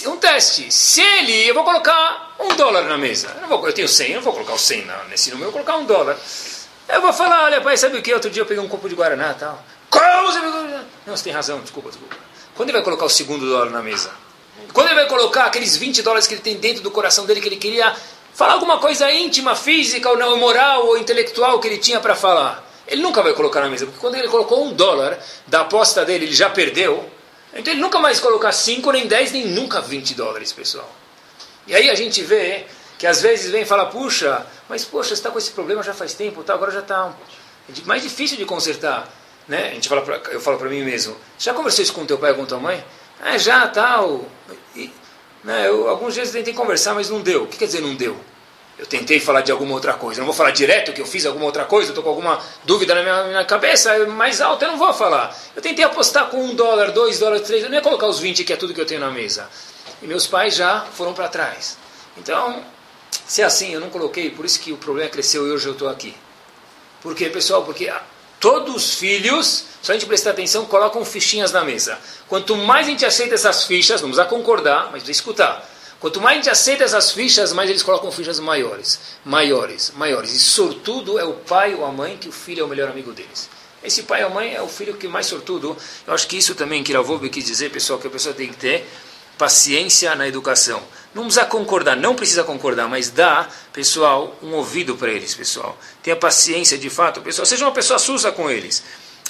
Um teste. Se ele, eu vou colocar um dólar na mesa. Eu, vou, eu tenho 100, eu não vou colocar o 100 nesse número, eu vou colocar um dólar. Eu vou falar, olha, pai, sabe o que? Outro dia eu peguei um copo de Guaraná e tal. Não, você tem razão, desculpa, desculpa. Quando ele vai colocar o segundo dólar na mesa? Quando ele vai colocar aqueles 20 dólares que ele tem dentro do coração dele, que ele queria falar alguma coisa íntima, física, ou moral, ou intelectual que ele tinha para falar? Ele nunca vai colocar na mesa, porque quando ele colocou um dólar da aposta dele, ele já perdeu. Então ele nunca mais colocar 5, nem 10, nem nunca 20 dólares, pessoal. E aí a gente vê que às vezes vem e fala, puxa, mas poxa, você está com esse problema já faz tempo, tá? agora já está mais difícil de consertar né? A gente fala pra, eu falo para mim mesmo, já conversou isso com teu pai ou com tua mãe? É, já, tal. E, né, eu, alguns dias tentei conversar, mas não deu. O que quer dizer não deu? Eu tentei falar de alguma outra coisa. Eu não vou falar direto que eu fiz alguma outra coisa, eu estou com alguma dúvida na minha, minha cabeça, mais alta, eu não vou falar. Eu tentei apostar com um dólar, dois dólares, três, eu não ia colocar os 20 que é tudo que eu tenho na mesa. E meus pais já foram para trás. Então, se é assim, eu não coloquei, por isso que o problema cresceu e hoje eu estou aqui. Por quê, pessoal? Porque Todos os filhos, só a gente prestar atenção, colocam fichinhas na mesa. Quanto mais a gente aceita essas fichas, vamos a concordar, mas precisa escutar. Quanto mais a gente aceita essas fichas, mais eles colocam fichas maiores, maiores, maiores. E sortudo é o pai ou a mãe que o filho é o melhor amigo deles. Esse pai ou mãe é o filho que mais sortudo. Eu acho que isso também que Ravov quis dizer, pessoal, que a pessoa tem que ter paciência na educação. Não precisa concordar, não precisa concordar, mas dá, pessoal, um ouvido para eles, pessoal. Tenha paciência de fato, pessoal. Seja uma pessoa sussa com eles.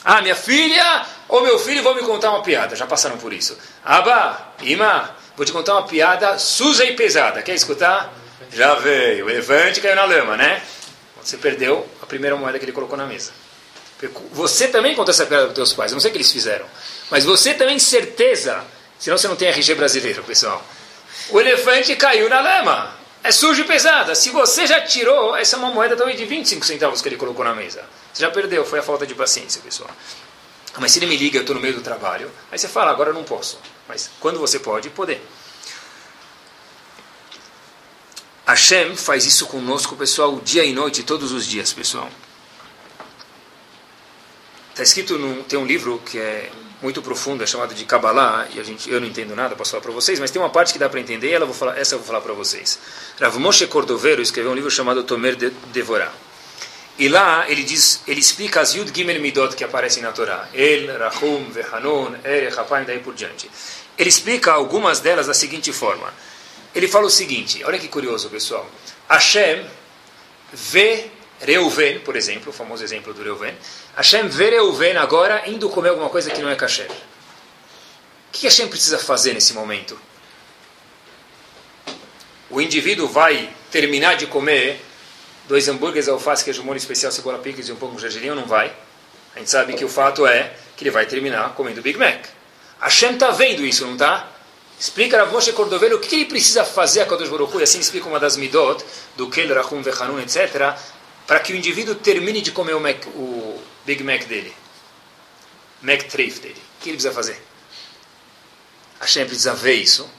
Ah, minha filha ou meu filho vão me contar uma piada. Já passaram por isso. Aba, Ima, vou te contar uma piada suja e pesada. Quer escutar? Já veio. O elefante caiu na lama, né? Você perdeu a primeira moeda que ele colocou na mesa. Você também conta essa piada para os teus pais. Eu não sei o que eles fizeram. Mas você também, certeza. Senão você não tem RG brasileiro, pessoal. O elefante caiu na lama. É sujo e pesada. Se você já tirou, essa é uma moeda talvez de 25 centavos que ele colocou na mesa. Você já perdeu, foi a falta de paciência, pessoal. Mas se ele me liga, eu estou no meio do trabalho, aí você fala, agora eu não posso. Mas quando você pode, poder. Hashem faz isso conosco, pessoal, dia e noite, todos os dias, pessoal. Está escrito, num, tem um livro que é muito profundo, é chamado de Kabbalah, e a gente, eu não entendo nada, posso falar para vocês, mas tem uma parte que dá para entender, ela vou falar, essa eu vou falar para vocês. Rav Moshe Cordovero escreveu um livro chamado Tomer de Devorah. E lá ele diz, ele explica as Yud Gimel Midot que aparecem na Torá. El, Rahum, Vehanun, Ere, Rapam e daí por diante. Ele explica algumas delas da seguinte forma. Ele fala o seguinte, olha que curioso, pessoal. Hashem vê Reuven, por exemplo, o famoso exemplo do Reuven. Hashem vê Reuven agora indo comer alguma coisa que não é kasher. O que Hashem precisa fazer nesse momento? O indivíduo vai terminar de comer dois hambúrgueres, alface, queijo molho especial, cebola picles e um pão com gergelim, não vai. A gente sabe que o fato é que ele vai terminar comendo Big Mac. Hashem está vendo isso, não está? Explica a Moshe Cordovelo o que ele precisa fazer a Kadosh Baruch Hu, e assim explica uma das midot, do Kel, Rachum, Vechanun, etc., para que o indivíduo termine de comer o, Mac, o Big Mac dele. Mac Treif dele. O que ele precisa fazer? Hashem precisa ver isso,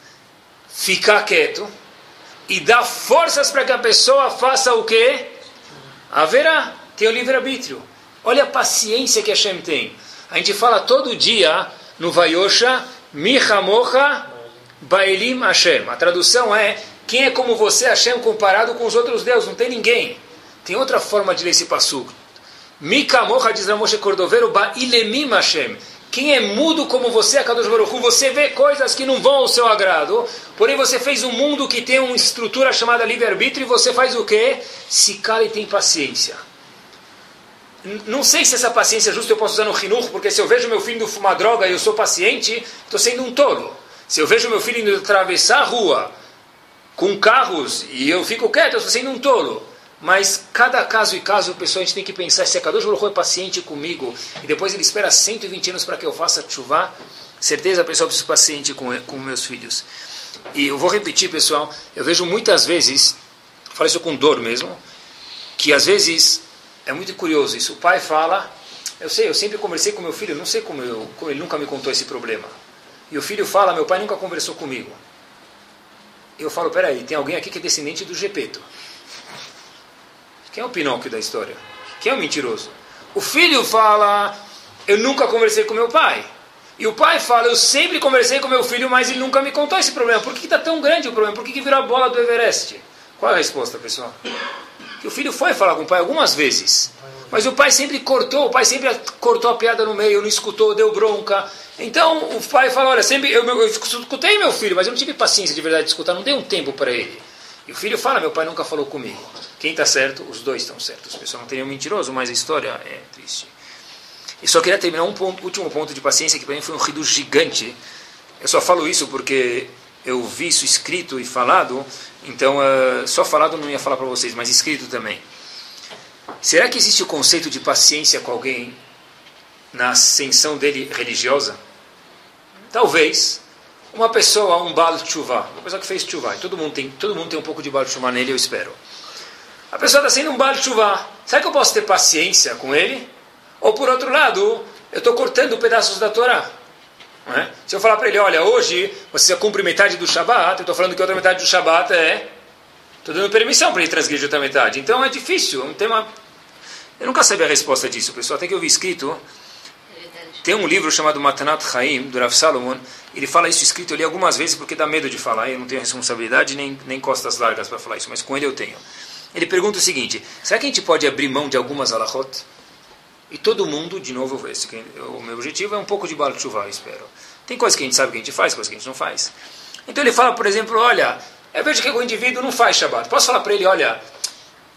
ficar quieto, e dá forças para que a pessoa faça o quê? Haverá, tem o livre-arbítrio. Olha a paciência que Hashem tem. A gente fala todo dia no Vayosha, Mihamocha Baelim Hashem. A tradução é, quem é como você, Hashem, comparado com os outros deuses? Não tem ninguém. Tem outra forma de ler esse passuco. Mikamocha diz Ramoshe Cordovero, Bailemim Hashem. Quem é mudo como você, Akadosh Baruch Hu, você vê coisas que não vão ao seu agrado, porém você fez um mundo que tem uma estrutura chamada livre-arbítrio e você faz o quê? Se cala e tem paciência. Não sei se essa paciência é justa eu posso usar no Rinur, porque se eu vejo meu filho fumar droga e eu sou paciente, estou sendo um tolo. Se eu vejo meu filho atravessar a rua com carros e eu fico quieto, eu estou sendo um tolo. Mas cada caso e caso, pessoal, a gente tem que pensar se a Kadosh Baruch é paciente comigo e depois ele espera 120 anos para que eu faça chuva, certeza, pessoal, eu preciso paciente com, com meus filhos. E eu vou repetir, pessoal, eu vejo muitas vezes, falo isso com dor mesmo, que às vezes é muito curioso isso. O pai fala, eu sei, eu sempre conversei com meu filho, não sei como, eu, como ele nunca me contou esse problema. E o filho fala, meu pai nunca conversou comigo. Eu falo, peraí, tem alguém aqui que é descendente do Gepeto. Quem é o Pinóquio da história? Quem é o mentiroso? O filho fala, eu nunca conversei com meu pai. E o pai fala, eu sempre conversei com meu filho, mas ele nunca me contou esse problema. Por que está tão grande o problema? Por que, que virou a bola do Everest? Qual é a resposta, pessoal? Que o filho foi falar com o pai algumas vezes. Mas o pai sempre cortou, o pai sempre cortou a piada no meio, não escutou, deu bronca. Então o pai fala, olha, sempre eu, eu, escutei meu filho, mas eu não tive paciência de verdade de escutar, não dei um tempo para ele. E o filho fala, meu pai nunca falou comigo. Quem está certo? Os dois estão certos. Pessoal não tem nenhum mentiroso, mas a história é triste. E só queria terminar um ponto, último ponto de paciência, que para mim foi um rido gigante. Eu só falo isso porque eu vi isso escrito e falado, então uh, só falado não ia falar para vocês, mas escrito também. Será que existe o conceito de paciência com alguém na ascensão dele religiosa? Talvez, uma pessoa, um Baal Tshuva, uma pessoa que fez Tshuva, todo mundo tem, todo mundo tem um pouco de Baal Tshuva nele, eu espero. A pessoa está sendo um Baal Tshuva, será que eu posso ter paciência com ele? Ou por outro lado, eu estou cortando pedaços da Torá. É? Se eu falar para ele, olha, hoje você cumpre metade do Shabat, eu estou falando que outra metade do Shabat é... Estou dando permissão para ele transgredir outra metade. Então é difícil, é um tema... Eu nunca sabia a resposta disso, pessoal. Até que eu vi escrito... Tem um livro chamado Matanat Chaim, do Rav Salomon, ele fala isso escrito, eu li algumas vezes porque dá medo de falar, eu não tenho responsabilidade nem, nem costas largas para falar isso, mas com ele eu tenho. Ele pergunta o seguinte, será que a gente pode abrir mão de algumas alahot? E todo mundo, de novo, esse, o meu objetivo é um pouco de bala de chuva, espero. Tem coisas que a gente sabe que a gente faz, coisas que a gente não faz. Então ele fala, por exemplo, olha, eu vejo que o indivíduo não faz Shabat. Posso falar para ele, olha,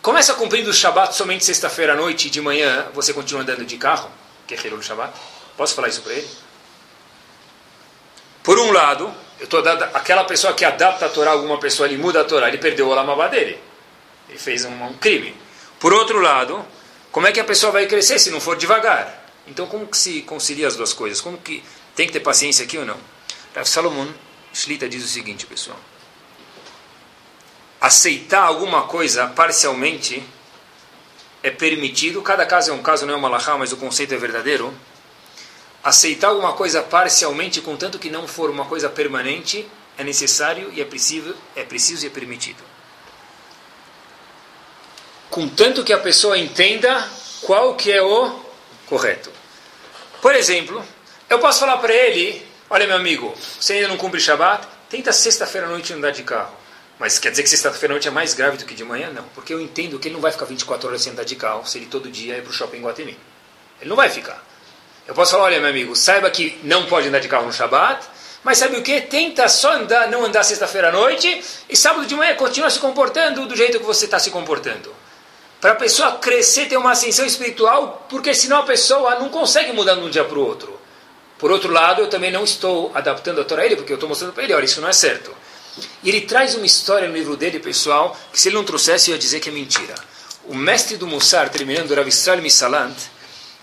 começa cumprindo o Shabat somente sexta-feira à noite e de manhã você continua andando de carro, que é o Shabat? Posso falar isso para ele? Por um lado, eu dando, aquela pessoa que adapta a Torá, alguma pessoa, ele muda a Torá, ele perdeu o Olamabá dele. Ele fez um, um, crime. Por outro lado, como é que a pessoa vai crescer se não for devagar? Então, como que se concilia as duas coisas? Como que tem que ter paciência aqui ou não? Rav Salomon Shlita diz o seguinte, pessoal. Aceitar alguma coisa parcialmente é permitido, cada caso é um caso, não é uma lahá, mas o conceito é verdadeiro aceitar alguma coisa parcialmente, contanto que não for uma coisa permanente, é necessário e é preciso, é preciso e é permitido. Contanto que a pessoa entenda qual que é o correto. Por exemplo, eu posso falar para ele, olha meu amigo, você ainda não cumpre Shabbat, tenta sexta-feira à noite andar de carro. Mas quer dizer que sexta-feira à noite é mais grave do que de manhã? Não, porque eu entendo que ele não vai ficar 24 horas sem andar de carro se ele todo dia ir para o shopping em Guatemi. Ele não vai ficar. Eu posso falar, olha meu amigo, saiba que não pode andar de carro no Shabat, mas sabe o que? Tenta só andar, não andar sexta-feira à noite e sábado de manhã continua se comportando do jeito que você está se comportando. Para a pessoa crescer, ter uma ascensão espiritual, porque senão a pessoa não consegue mudar de um dia para o outro. Por outro lado, eu também não estou adaptando a Torá a ele, porque eu estou mostrando para ele, olha, isso não é certo. E ele traz uma história no livro dele, pessoal, que se ele não trouxesse, eu ia dizer que é mentira. O mestre do Mussar, terminando Rav Israel Misalant,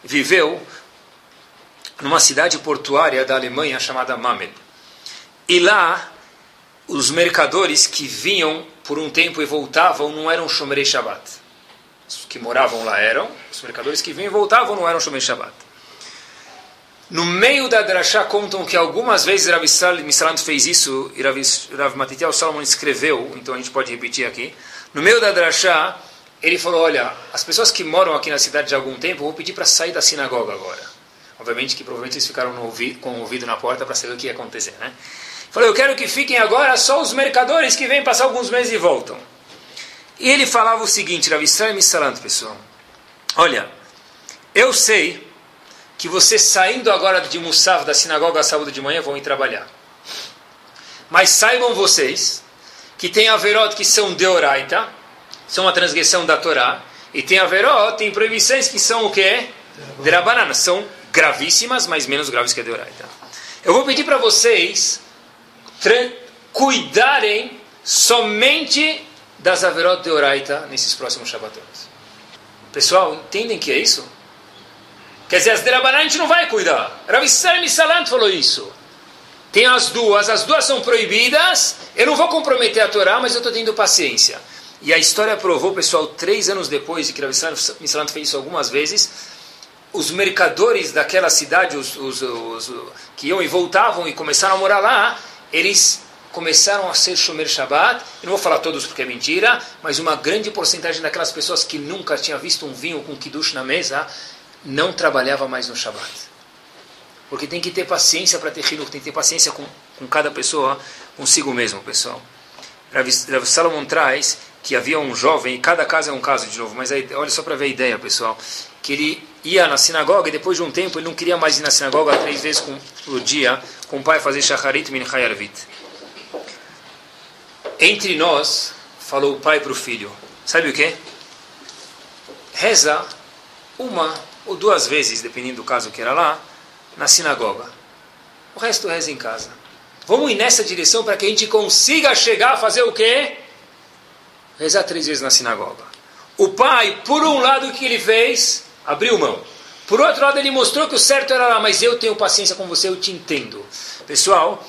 viveu numa cidade portuária da Alemanha chamada Mamed. E lá, os mercadores que vinham por um tempo e voltavam não eram Shomerei Shabbat. Os que moravam lá eram, os mercadores que vinham e voltavam não eram Shomerei Shabbat. No meio da Drashá contam que algumas vezes Rav Misalant fez isso e Rav, Rav Matitiel Salomon escreveu, então a gente pode repetir aqui. No meio da Drashá, ele falou, olha, as pessoas que moram aqui na cidade de algum tempo, vou pedir para sair da sinagoga agora. Obviamente que provavelmente eles ficaram ouvido, com o ouvido na porta para saber o que ia acontecer, né? Falou, eu quero que fiquem agora só os mercadores que vêm passar alguns meses e voltam. E ele falava o seguinte, Rav Israel Misalant, pessoal. Olha, eu sei que vocês saindo agora de Musaf, da sinagoga sábado de manhã, vão ir trabalhar. Mas saibam vocês que tem averot que são deoraita, são a transgressão da Torá, e tem averot, tem proibições que são o quê? Derabanana, são gravíssimas, mas menos graves que a de Oraita. Eu vou pedir para vocês cuidarem somente das Averot de Oraita nesses próximos Shabbatot. Pessoal, entendem que é isso? Quer dizer, as Derabanan a gente não vai cuidar. Rav Israel Salant falou isso. Tem as duas, as duas são proibidas. Eu não vou comprometer a Torá, mas eu estou tendo paciência. E a história provou, pessoal, três anos depois de que Rav Israel Salant fez isso algumas vezes, os mercadores daquela cidade, os, os, os, que iam e voltavam e começaram a morar lá, eles começaram a ser Shomer Shabbat. Eu não vou falar todos porque é mentira, mas uma grande porcentagem daquelas pessoas que nunca tinha visto um vinho com kiddush na mesa, não trabalhava mais no Shabbat. Porque tem que ter paciência para ter filho, tem que ter paciência com, com cada pessoa, consigo mesmo, pessoal. Rav Salomon traz que havia um jovem, e cada caso é um caso de novo, mas aí, olha só para ver a ideia, pessoal, que ele ia na sinagoga e depois de um tempo ele não queria mais ir na sinagoga três vezes por dia com o pai fazer shacharit min chayarvit. Entre nós, falou o pai para o filho, sabe o que? Reza uma ou duas vezes, dependendo do caso que era lá, na sinagoga. O resto reza em casa. Vamos ir nessa direção para que a gente consiga chegar a fazer o quê? Rezar três vezes na sinagoga. O pai, por um lado, o que ele fez? abriu mão. Por outro lado, ele mostrou que o certo era lá, mas eu tenho paciência com você, eu te entendo. Pessoal,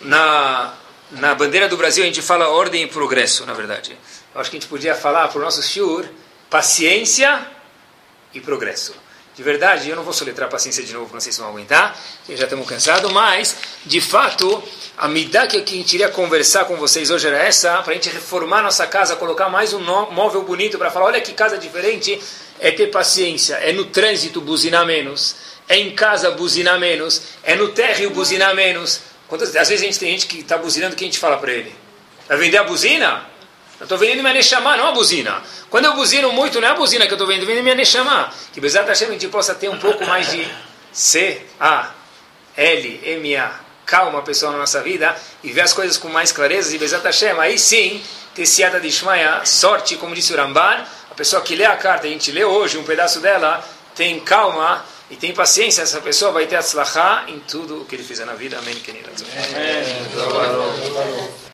na, na bandeira do Brasil a gente fala ordem e progresso, na verdade. Eu acho que a gente podia falar para o nosso shiur paciência e progresso. De verdade, eu não vou soletrar paciência de novo, não sei se vão aguentar, já estamos cansados, mas, de fato, a midá que a gente iria conversar com vocês hoje era essa, para a gente reformar nossa casa, colocar mais um móvel bonito, para falar, olha que casa diferente, é ter paciência, é no trânsito buzinar menos, é em casa buzinar menos, é no térreo buzinar menos. Quantas, às vezes a gente tem gente que está buzinando, que a gente fala para ele? Vai vender a buzina? Eu estou vendendo minha Neshama, não a buzina. Quando eu buzino muito, não é a buzina que eu estou vendendo, eu vendendo minha Neshama. Que Bezat Hashem a gente possa ter um pouco mais de C, A, L, M, A, calma pessoal na nossa vida e ver as coisas com mais clareza. E Bezat Hashem, aí sim, ter siata de Shmaya, sorte, como disse o Rambar, a pessoa que lê a carta, a gente lê hoje um pedaço dela, tem calma e tem paciência, essa pessoa vai ter atzlachá em tudo o que ele fizer na vida. Amém. Amém.